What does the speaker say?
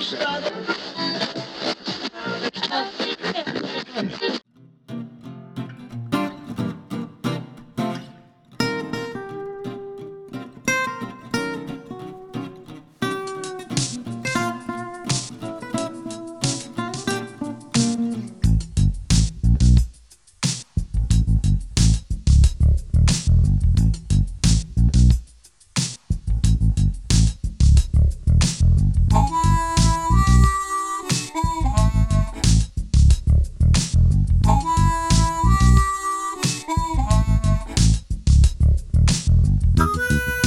closer. Música